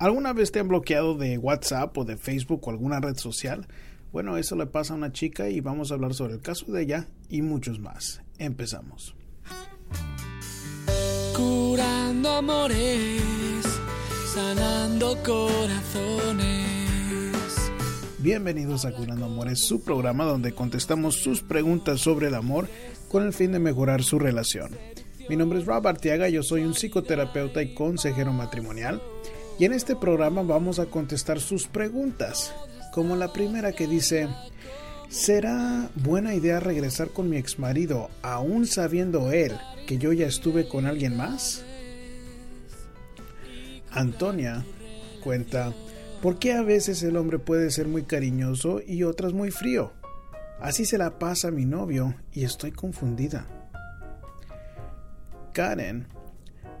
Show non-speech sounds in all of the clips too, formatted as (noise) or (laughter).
¿Alguna vez te han bloqueado de WhatsApp o de Facebook o alguna red social? Bueno, eso le pasa a una chica y vamos a hablar sobre el caso de ella y muchos más. Empezamos. Curando amores, sanando corazones. Bienvenidos a Curando Amores, su programa donde contestamos sus preguntas sobre el amor con el fin de mejorar su relación. Mi nombre es Rob Artiaga, yo soy un psicoterapeuta y consejero matrimonial. Y en este programa vamos a contestar sus preguntas, como la primera que dice, ¿será buena idea regresar con mi exmarido aún sabiendo él que yo ya estuve con alguien más? Antonia cuenta, ¿por qué a veces el hombre puede ser muy cariñoso y otras muy frío? Así se la pasa mi novio y estoy confundida. Karen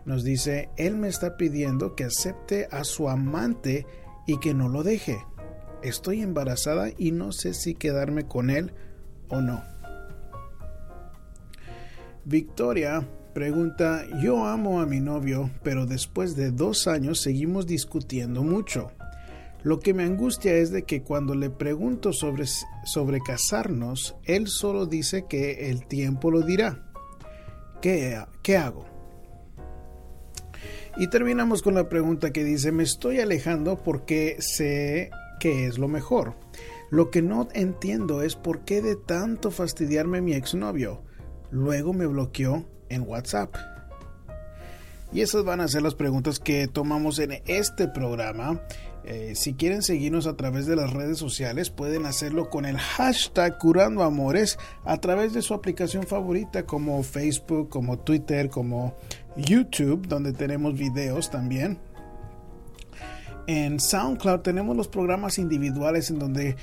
nos dice, él me está pidiendo que acepte a su amante y que no lo deje. Estoy embarazada y no sé si quedarme con él o no. Victoria pregunta, yo amo a mi novio, pero después de dos años seguimos discutiendo mucho. Lo que me angustia es de que cuando le pregunto sobre, sobre casarnos, él solo dice que el tiempo lo dirá. ¿Qué, qué hago? Y terminamos con la pregunta que dice, me estoy alejando porque sé que es lo mejor. Lo que no entiendo es por qué de tanto fastidiarme mi exnovio. Luego me bloqueó en WhatsApp. Y esas van a ser las preguntas que tomamos en este programa. Eh, si quieren seguirnos a través de las redes sociales, pueden hacerlo con el hashtag Curando Amores a través de su aplicación favorita como Facebook, como Twitter, como YouTube, donde tenemos videos también. En SoundCloud tenemos los programas individuales en donde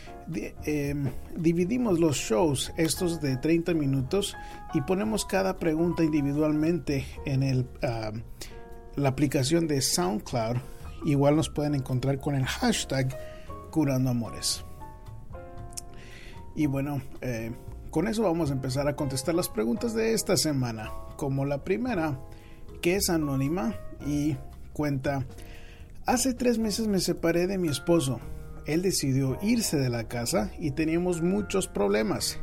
em, dividimos los shows, estos de 30 minutos, y ponemos cada pregunta individualmente en el, la aplicación de SoundCloud. Igual nos pueden encontrar con el hashtag Curando Amores. Y bueno, eh, con eso vamos a empezar a contestar las preguntas de esta semana. Como la primera, que es anónima y cuenta, hace tres meses me separé de mi esposo. Él decidió irse de la casa y teníamos muchos problemas.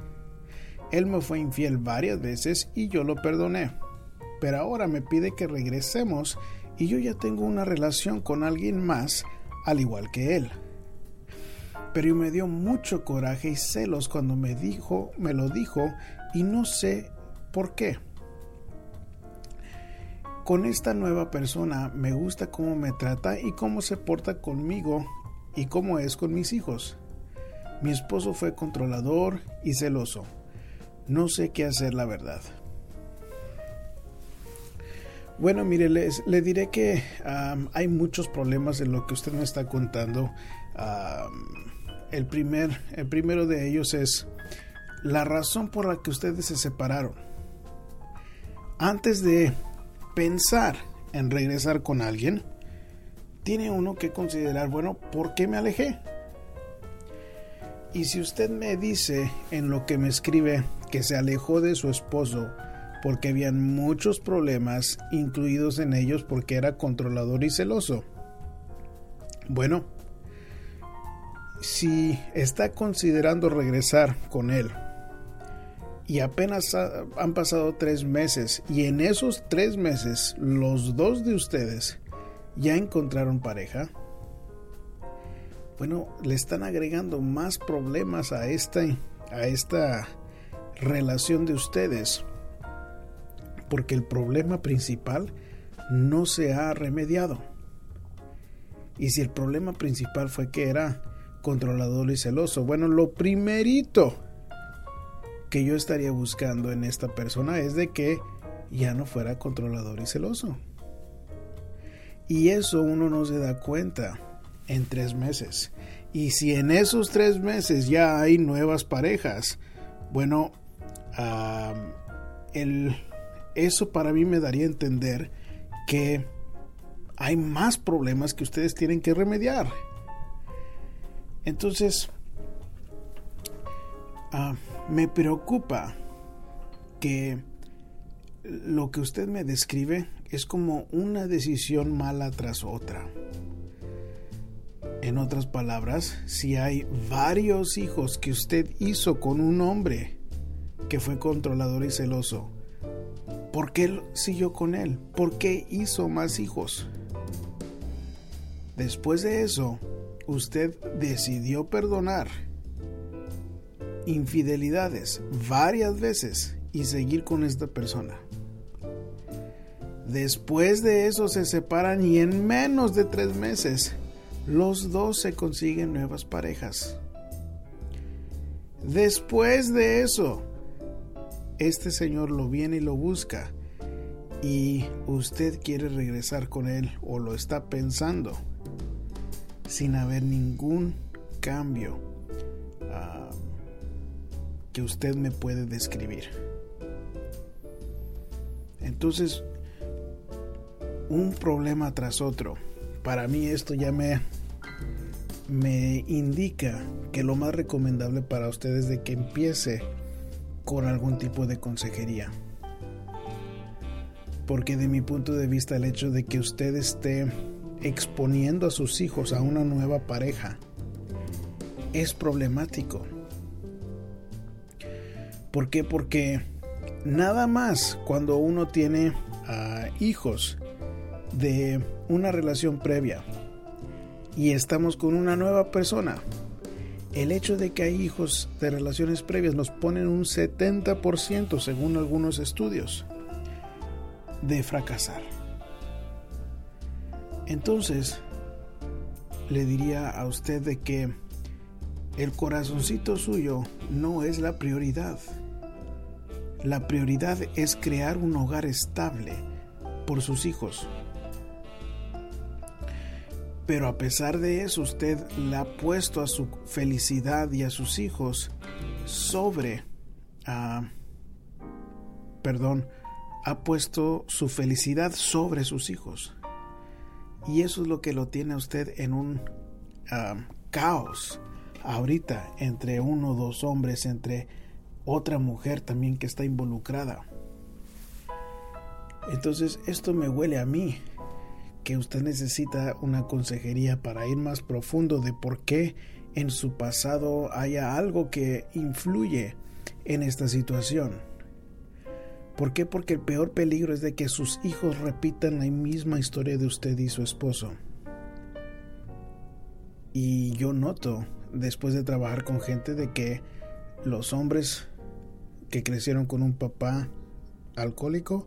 Él me fue infiel varias veces y yo lo perdoné. Pero ahora me pide que regresemos y yo ya tengo una relación con alguien más al igual que él. Pero me dio mucho coraje y celos cuando me dijo, me lo dijo y no sé por qué. Con esta nueva persona me gusta cómo me trata y cómo se porta conmigo y cómo es con mis hijos. Mi esposo fue controlador y celoso. No sé qué hacer la verdad. Bueno, mire, les, le diré que hay muchos problemas en lo que usted me está contando. el, primer, el primero de ellos es la razón por la que ustedes se separaron. Antes de pensar en regresar con alguien, tiene uno que considerar, bueno, ¿por qué me alejé? Y si usted me dice en lo que me escribe que se alejó de su esposo porque habían muchos problemas incluidos en ellos porque era controlador y celoso. Bueno, si está considerando regresar con él y apenas han pasado tres meses y en esos tres meses los dos de ustedes ya encontraron pareja, bueno, le están agregando más problemas a esta, a esta relación de ustedes porque el problema principal no se ha remediado. Y si el problema principal fue que era controlador y celoso, bueno, lo primerito que yo estaría buscando en esta persona es de que ya no fuera controlador y celoso. Y eso uno no se da cuenta en tres meses. Y si en esos tres meses ya hay nuevas parejas, bueno, el, eso para mí me daría a entender que hay más problemas que ustedes tienen que remediar. Entonces, uh, me preocupa que lo que usted me describe es como una decisión mala tras otra. En otras palabras, si hay varios hijos que usted hizo con un hombre que fue controlador y celoso, ¿por qué siguió con él? ¿Por qué hizo más hijos? Después de eso, usted decidió perdonar infidelidades varias veces y seguir con esta persona. Después de eso se separan y en menos de tres meses los dos se consiguen nuevas parejas. Después de eso, este señor lo viene y lo busca y usted quiere regresar con él o lo está pensando sin haber ningún cambio que usted me puede describir. Entonces, un problema tras otro. Para mí esto ya me, me indica que lo más recomendable para ustedes es de que empiece con algún tipo de consejería. Porque de mi punto de vista el hecho de que usted esté exponiendo a sus hijos a una nueva pareja es problemático. ¿Por qué? Porque nada más cuando uno tiene ah, hijos de una relación previa y estamos con una nueva persona, el hecho de que hay hijos de relaciones previas nos ponen un 70% según algunos estudios de fracasar. Entonces, le diría a usted de que el corazoncito suyo no es la prioridad. La prioridad es crear un hogar estable por sus hijos. Pero a pesar de eso, usted la ha puesto a su felicidad y a sus hijos sobre, ah, perdón, ha puesto su felicidad sobre sus hijos. Y eso es lo que lo tiene usted en un ah, caos ahorita entre uno o dos hombres, entre otra mujer también que está involucrada. Entonces esto me huele a mí que usted necesita una consejería para ir más profundo de por qué en su pasado haya algo que influye en esta situación. ¿Por qué? Porque el peor peligro es de que sus hijos repitan la misma historia de usted y su esposo. Y yo noto, después de trabajar con gente, de que los hombres que crecieron con un papá alcohólico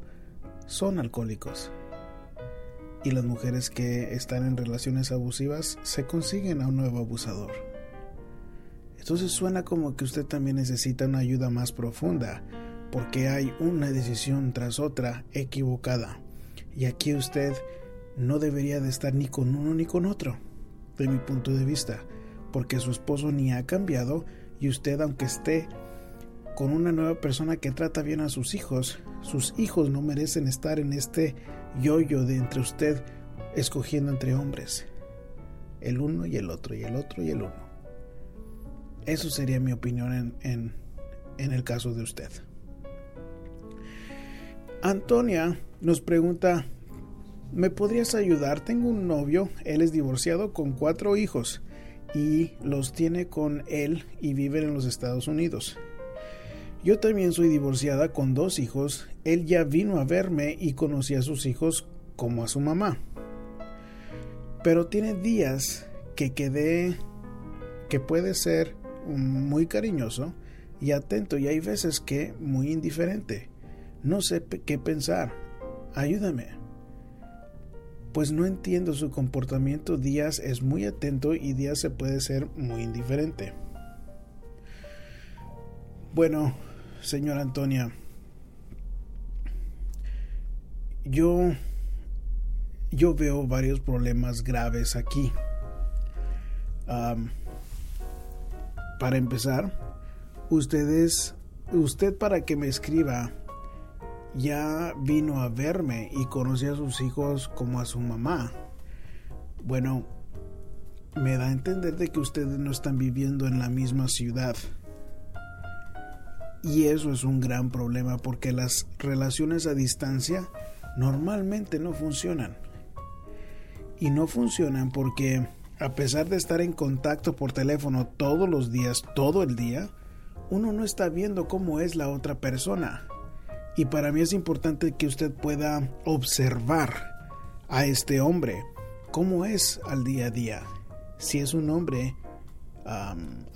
son alcohólicos. Y las mujeres que están en relaciones abusivas se consiguen a un nuevo abusador. Entonces suena como que usted también necesita una ayuda más profunda porque hay una decisión tras otra equivocada. Y aquí usted no debería de estar ni con uno ni con otro, de mi punto de vista, porque su esposo ni ha cambiado y usted aunque esté con una nueva persona que trata bien a sus hijos, sus hijos no merecen estar en este yoyo de entre usted escogiendo entre hombres, el uno y el otro, y el otro y el uno. Eso sería mi opinión en, en, en el caso de usted. Antonia nos pregunta, ¿me podrías ayudar? Tengo un novio, él es divorciado con cuatro hijos y los tiene con él y viven en los Estados Unidos. Yo también soy divorciada con dos hijos, él ya vino a verme y conocí a sus hijos como a su mamá. Pero tiene días que quedé que puede ser muy cariñoso y atento y hay veces que muy indiferente. No sé qué pensar. Ayúdame. Pues no entiendo su comportamiento. Días es muy atento y días se puede ser muy indiferente. Bueno, señora Antonia, yo yo veo varios problemas graves aquí. para empezar, ustedes, usted para que me escriba ya vino a verme y conocí a sus hijos como a su mamá. Bueno, me da a entender de que ustedes no están viviendo en la misma ciudad. Y eso es un gran problema porque las relaciones a distancia normalmente no funcionan. Y no funcionan porque a pesar de estar en contacto por teléfono todos los días, todo el día, uno no está viendo cómo es la otra persona. Y para mí es importante que usted pueda observar a este hombre, cómo es al día a día. Si es un hombre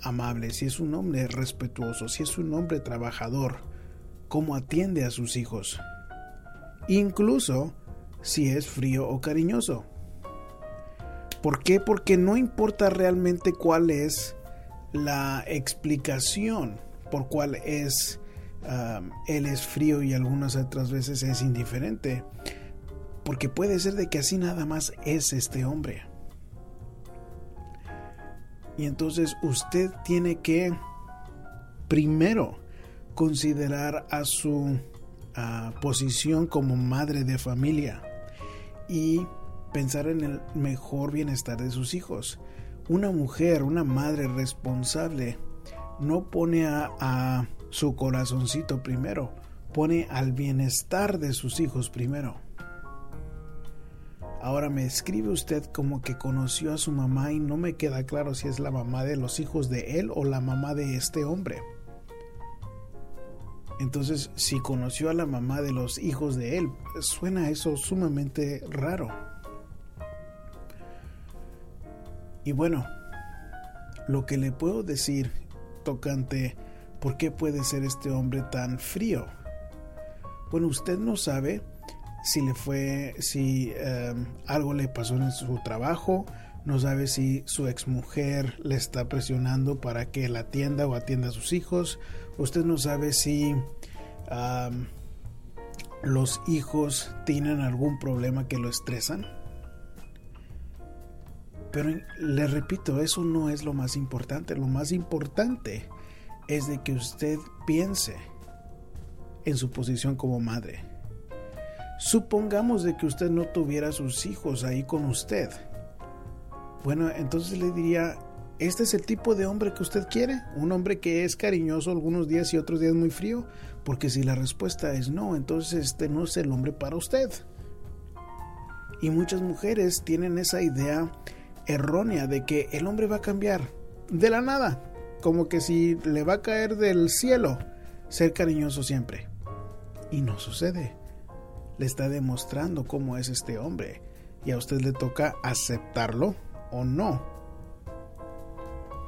amable, si es un hombre respetuoso, si es un hombre trabajador, cómo atiende a sus hijos. Incluso si es frío o cariñoso. ¿Por qué? Porque no importa realmente cuál es la explicación por cuál es él es frío y algunas otras veces es indiferente. Porque puede ser de que así nada más es este hombre. Y entonces usted tiene que primero considerar a su posición como madre de familia y pensar en el mejor bienestar de sus hijos. Una mujer, una madre responsable, no pone a, a su corazoncito primero, pone al bienestar de sus hijos primero. Ahora me escribe usted como que conoció a su mamá y no me queda claro si es la mamá de los hijos de él o la mamá de este hombre. Entonces, si conoció a la mamá de los hijos de él, suena eso sumamente raro. Y bueno, lo que le puedo decir tocante por qué puede ser este hombre tan frío. Bueno, usted no sabe si le fue, si em, algo le pasó en su trabajo, no sabe si su exmujer le está presionando para que la atienda o atienda a sus hijos, usted no sabe si los hijos tienen algún problema que lo estresan. Pero le repito, eso no es lo más importante. Lo más importante es de que usted piense en su posición como madre. Supongamos de que usted no tuviera sus hijos ahí con usted. Bueno, entonces le diría, ¿este es el tipo de hombre que usted quiere? ¿Un hombre que es cariñoso algunos días y otros días muy frío? Porque si la respuesta es no, entonces este no es el hombre para usted. Y muchas mujeres tienen esa idea errónea de que el hombre va a cambiar de la nada, como que si le va a caer del cielo ser cariñoso siempre. Y no sucede le está demostrando cómo es este hombre y a usted le toca aceptarlo o no.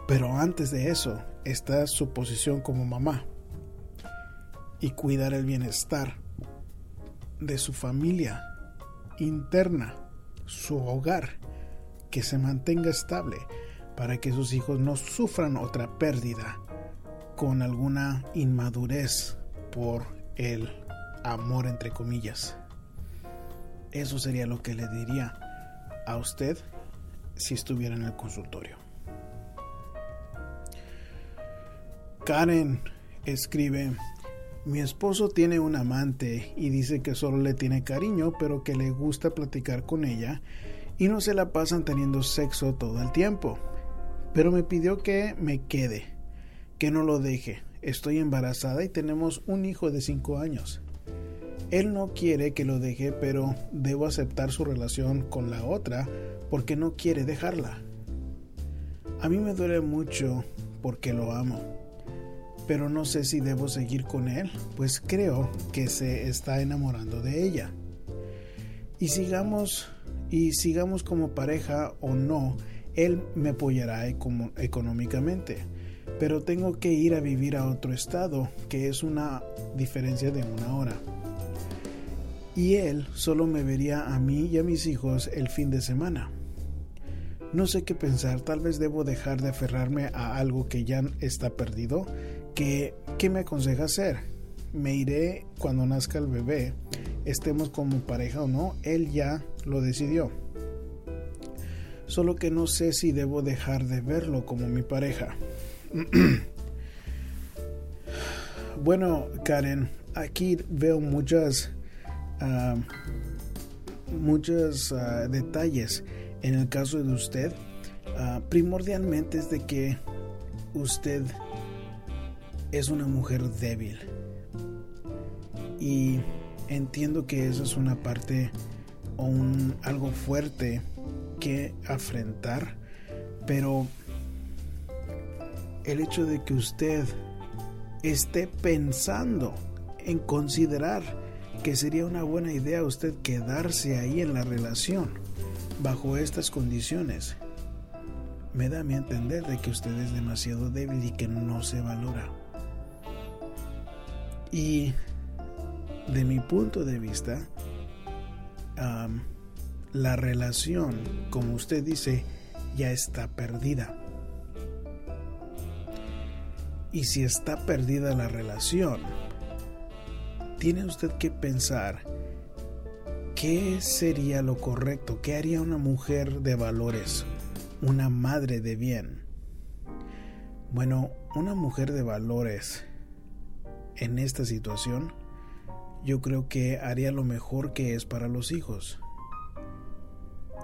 Pero antes de eso está su posición como mamá y cuidar el bienestar de su familia interna, su hogar, que se mantenga estable para que sus hijos no sufran otra pérdida con alguna inmadurez por el amor entre comillas. Eso sería lo que le diría a usted si estuviera en el consultorio. Karen escribe, mi esposo tiene un amante y dice que solo le tiene cariño, pero que le gusta platicar con ella y no se la pasan teniendo sexo todo el tiempo. Pero me pidió que me quede, que no lo deje. Estoy embarazada y tenemos un hijo de 5 años. Él no quiere que lo deje, pero debo aceptar su relación con la otra porque no quiere dejarla. A mí me duele mucho porque lo amo, pero no sé si debo seguir con él, pues creo que se está enamorando de ella. Y sigamos y sigamos como pareja o no, él me apoyará económicamente, pero tengo que ir a vivir a otro estado, que es una diferencia de una hora y él solo me vería a mí y a mis hijos el fin de semana. No sé qué pensar, tal vez debo dejar de aferrarme a algo que ya está perdido. ¿Qué, qué me aconseja hacer? Me iré cuando nazca el bebé, estemos como pareja o no, él ya lo decidió. Solo que no sé si debo dejar de verlo como mi pareja. (clears throat) bueno, Karen, aquí veo muchas muchos ah, detalles en el caso de usted. Ah, primordialmente es de que usted es una mujer débil. Y entiendo que eso es una parte o un, algo fuerte que afrontar. Pero el hecho de que usted esté pensando en considerar que sería una buena idea usted quedarse ahí en la relación bajo estas condiciones, me da a mi entender de que usted es demasiado débil y que no se valora. Y de mi punto de vista, la relación, como usted dice, ya está perdida. Y si está perdida la relación, tiene usted que pensar qué sería lo correcto, qué haría una mujer de valores, una madre de bien. Bueno, una mujer de valores en esta situación, yo creo que haría lo mejor que es para los hijos.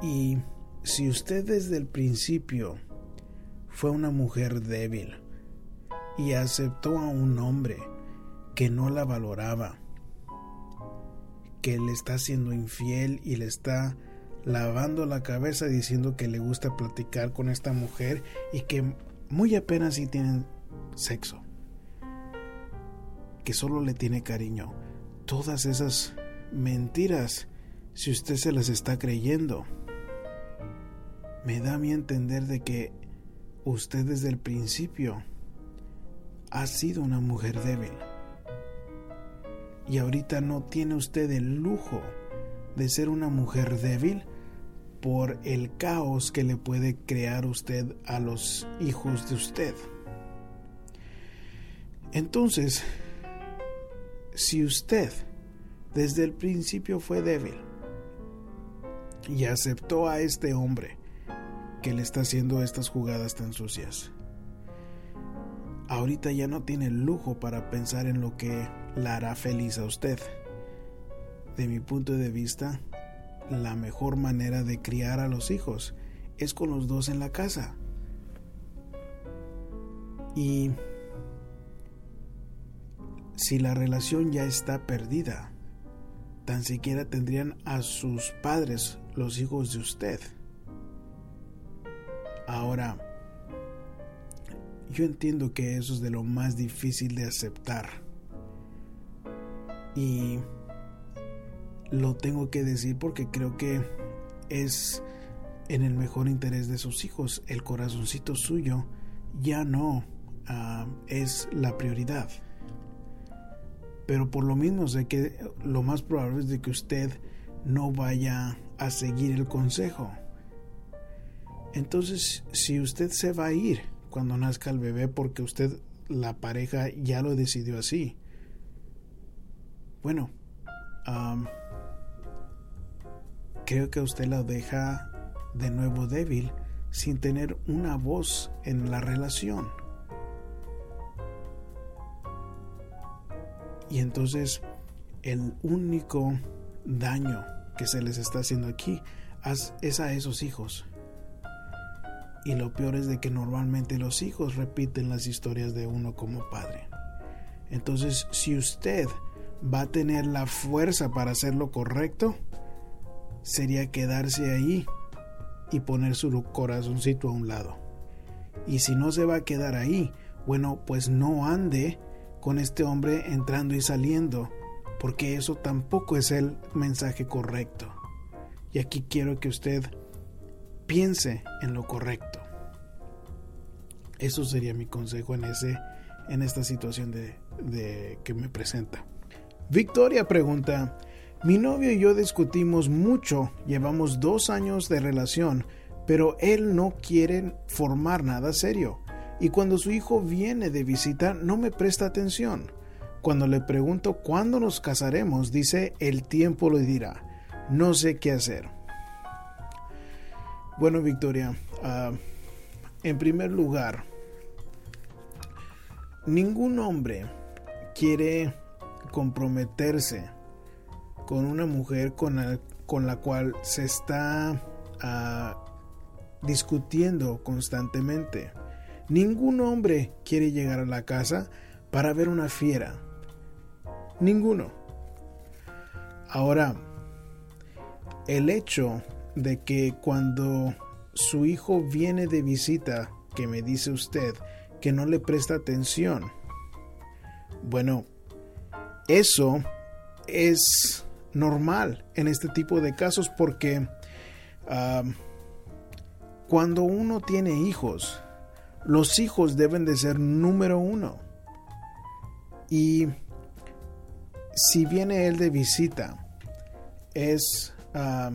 Y si usted desde el principio fue una mujer débil y aceptó a un hombre que no la valoraba, que le está siendo infiel y le está lavando la cabeza diciendo que le gusta platicar con esta mujer y que muy apenas si tienen sexo, que solo le tiene cariño. Todas esas mentiras, si usted se las está creyendo, me da a mí entender de que usted desde el principio ha sido una mujer débil. Y ahorita no tiene usted el lujo de ser una mujer débil por el caos que le puede crear usted a los hijos de usted. Entonces, si usted desde el principio fue débil y aceptó a este hombre que le está haciendo estas jugadas tan sucias. Ahorita ya no tiene el lujo para pensar en lo que la hará feliz a usted. De mi punto de vista, la mejor manera de criar a los hijos es con los dos en la casa. Y si la relación ya está perdida, tan siquiera tendrían a sus padres los hijos de usted. Ahora, yo entiendo que eso es de lo más difícil de aceptar. Y lo tengo que decir porque creo que es en el mejor interés de sus hijos. El corazoncito suyo ya no ah, es la prioridad. Pero por lo mismo sé que lo más probable es de que usted no vaya a seguir el consejo. Entonces, si usted se va a ir cuando nazca el bebé porque usted, la pareja, ya lo decidió así, bueno, creo que usted la deja de nuevo débil sin tener una voz en la relación. Y entonces el único daño que se les está haciendo aquí es a esos hijos. Y lo peor es de que normalmente los hijos repiten las historias de uno como padre. Entonces, si usted va a tener la fuerza para hacer lo correcto, sería quedarse ahí y poner su corazoncito a un lado. Y si no se va a quedar ahí, bueno, pues no ande con este hombre entrando y saliendo, porque eso tampoco es el mensaje correcto. Y aquí quiero que usted piense en lo correcto. Eso sería mi consejo en, ese, en esta situación de, de que me presenta. Victoria pregunta, mi novio y yo discutimos mucho, llevamos dos años de relación, pero él no quiere formar nada serio. Y cuando su hijo viene de visita no me presta atención. Cuando le pregunto cuándo nos casaremos, dice el tiempo lo dirá. No sé qué hacer. Bueno, Victoria, ah, en primer lugar, ningún hombre quiere comprometerse con una mujer con la, con la cual se está ah, discutiendo constantemente. Ningún hombre quiere llegar a la casa para ver una fiera. Ninguno. Ahora, el hecho de que cuando su hijo viene de visita, que me dice usted que no le presta atención. Bueno, eso es normal en este tipo de casos porque ah, cuando uno tiene hijos, los hijos deben de ser número uno. Y si viene él de visita, es, ah,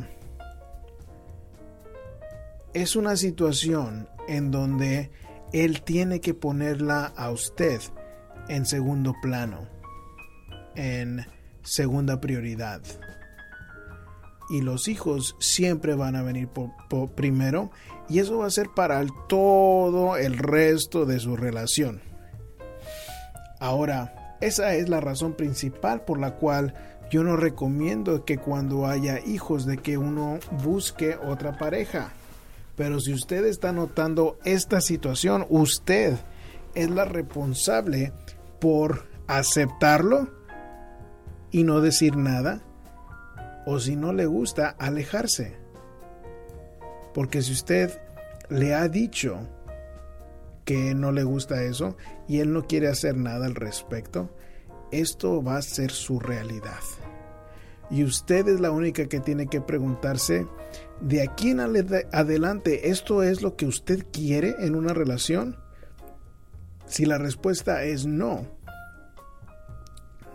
es una situación en donde él tiene que ponerla a usted en segundo plano, en segunda prioridad. Y los hijos siempre van a venir por, primero y eso va a ser para todo el resto de su relación. Ahora, esa es la razón principal por la cual yo no recomiendo que cuando haya hijos de que uno busque otra pareja. Pero si usted está notando esta situación, usted es la responsable por aceptarlo y no decir nada. O si no le gusta, alejarse. Porque si usted le ha dicho que no le gusta eso y él no quiere hacer nada al respecto, esto va a ser su realidad. Y usted es la única que tiene que preguntarse, de aquí en adelante, ¿esto es lo que usted quiere en una relación? Si la respuesta es no,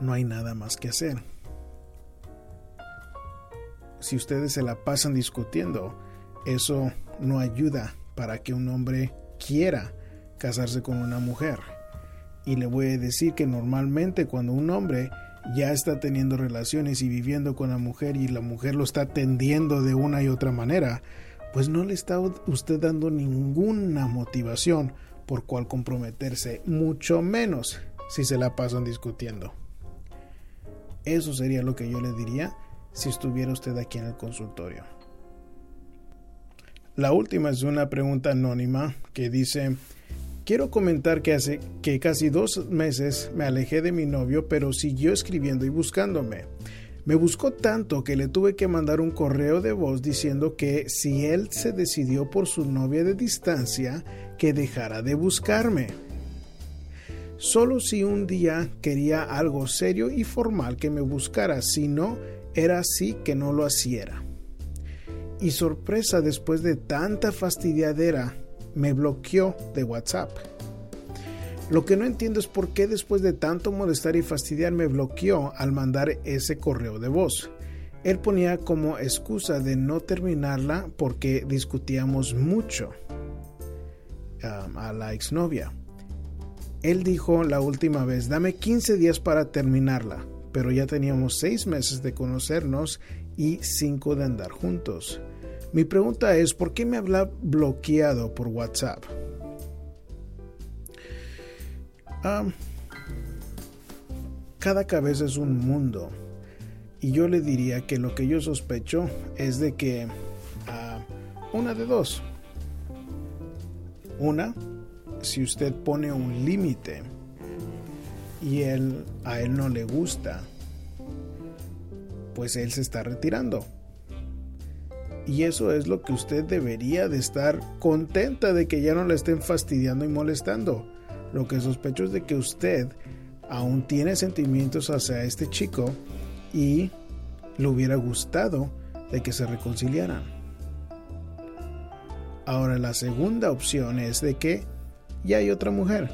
no hay nada más que hacer. Si ustedes se la pasan discutiendo, eso no ayuda para que un hombre quiera casarse con una mujer. Y le voy a decir que normalmente cuando un hombre ya está teniendo relaciones y viviendo con la mujer y la mujer lo está atendiendo de una y otra manera, pues no le está usted dando ninguna motivación por cual comprometerse, mucho menos si se la pasan discutiendo. Eso sería lo que yo le diría si estuviera usted aquí en el consultorio. La última es una pregunta anónima que dice, quiero comentar que hace que casi dos meses me alejé de mi novio, pero siguió escribiendo y buscándome. Me buscó tanto que le tuve que mandar un correo de voz diciendo que si él se decidió por su novia de distancia, que dejara de buscarme solo si un día quería algo serio y formal que me buscara, si no, era así que no lo hiciera. Y sorpresa, después de tanta fastidiadera, me bloqueó de WhatsApp. Lo que no entiendo es por qué después de tanto molestar y fastidiar me bloqueó al mandar ese correo de voz. Él ponía como excusa de no terminarla porque discutíamos mucho um, a la exnovia. Él dijo la última vez, dame 15 días para terminarla, pero ya teníamos 6 meses de conocernos y 5 de andar juntos. Mi pregunta es, ¿por qué me habla bloqueado por WhatsApp? cada cabeza es un mundo. Y yo le diría que lo que yo sospecho es de que ah, una de dos. Una, si usted pone un límite y él, a él no le gusta, pues él se está retirando. Y eso es lo que usted debería de estar contenta de que ya no le estén fastidiando y molestando. Lo que sospecho es de que usted aún tiene sentimientos hacia este chico y le hubiera gustado de que se reconciliaran. Ahora la segunda opción es de que y hay otra mujer.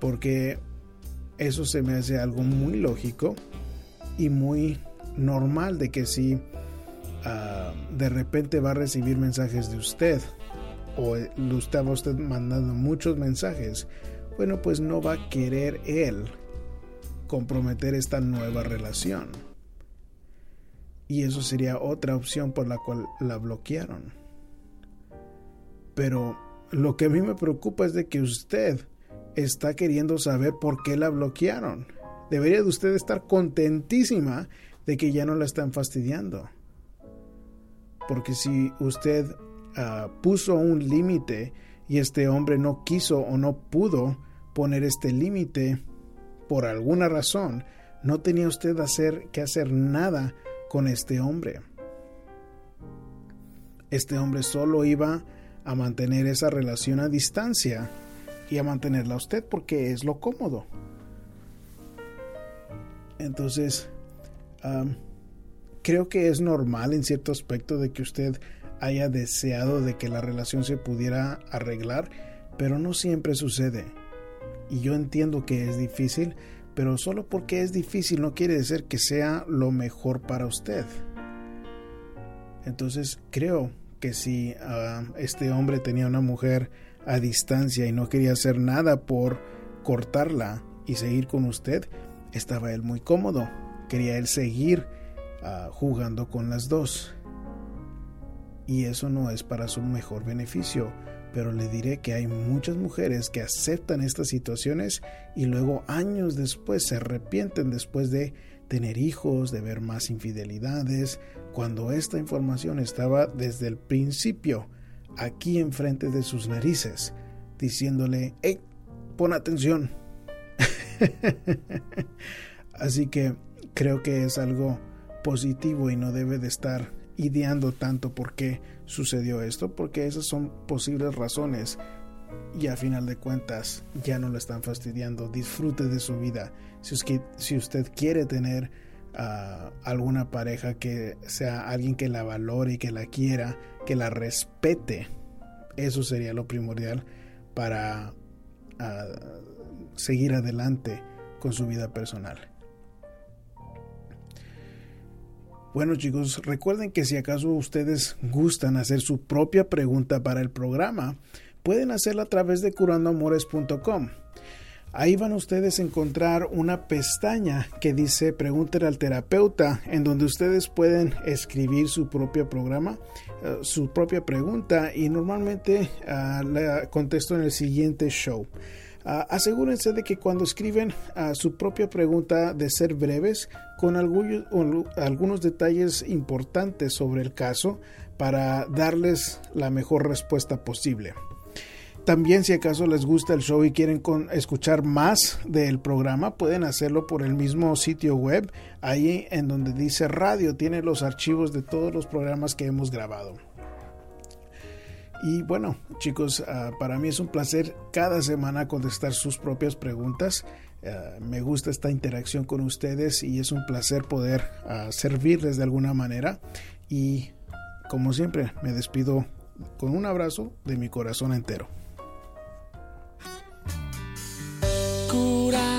Porque eso se me hace algo muy lógico y muy normal de que si ah, de repente va a recibir mensajes de usted o lo estaba usted mandando muchos mensajes, bueno, pues no va a querer él comprometer esta nueva relación. Y eso sería otra opción por la cual la bloquearon. Pero lo que a mí me preocupa es de que usted está queriendo saber por qué la bloquearon. Debería de usted estar contentísima de que ya no la están fastidiando. Porque si usted ah, puso un límite y este hombre no quiso o no pudo poner este límite por alguna razón, no tenía usted hacer, que hacer nada con este hombre. este hombre solo iba a mantener esa relación a distancia y a mantenerla a usted porque es lo cómodo. Entonces, creo que es normal en cierto aspecto de que usted haya deseado de que la relación se pudiera arreglar, pero no siempre sucede. Y yo entiendo que es difícil, pero solo porque es difícil no quiere decir que sea lo mejor para usted. Entonces creo que si ah, este hombre tenía una mujer a distancia y no quería hacer nada por cortarla y seguir con usted, estaba él muy cómodo. Quería él seguir ah, jugando con las dos. Y eso no es para su mejor beneficio pero le diré que hay muchas mujeres que aceptan estas situaciones y luego años después se arrepienten después de tener hijos, de ver más infidelidades, cuando esta información estaba desde el principio aquí enfrente de sus narices, diciéndole, hey, pon atención. (laughs) Así que creo que es algo positivo y no debe de estar ideando tanto por qué sucedió esto, porque esas son posibles razones y a final de cuentas ya no lo están fastidiando. Disfrute de su vida. Si, si usted quiere tener uh, alguna pareja que sea alguien que la valore y que la quiera, que la respete, eso sería lo primordial para uh, seguir adelante con su vida personal. Bueno chicos, recuerden que si acaso ustedes gustan hacer su propia pregunta para el programa, pueden hacerla a través de curandoamores.com. Ahí van ustedes a encontrar una pestaña que dice Pregúntale al terapeuta, en donde ustedes pueden escribir su propio programa, eh, su propia pregunta y normalmente uh, la contesto en el siguiente show. Ah, asegúrense de que cuando escriben ah, su propia pregunta de ser breves con algunos detalles importantes sobre el caso para darles la mejor respuesta posible. También si acaso les gusta el show y quieren escuchar más del programa, pueden hacerlo por el mismo sitio web, ahí en donde dice radio, tiene los archivos de todos los programas que hemos grabado. Y bueno, chicos, ah, para mí es un placer cada semana contestar sus propias preguntas. Ah, me gusta esta interacción con ustedes y es un placer poder ah, servirles de alguna manera. Y como siempre, me despido con un abrazo de mi corazón entero.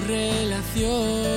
relación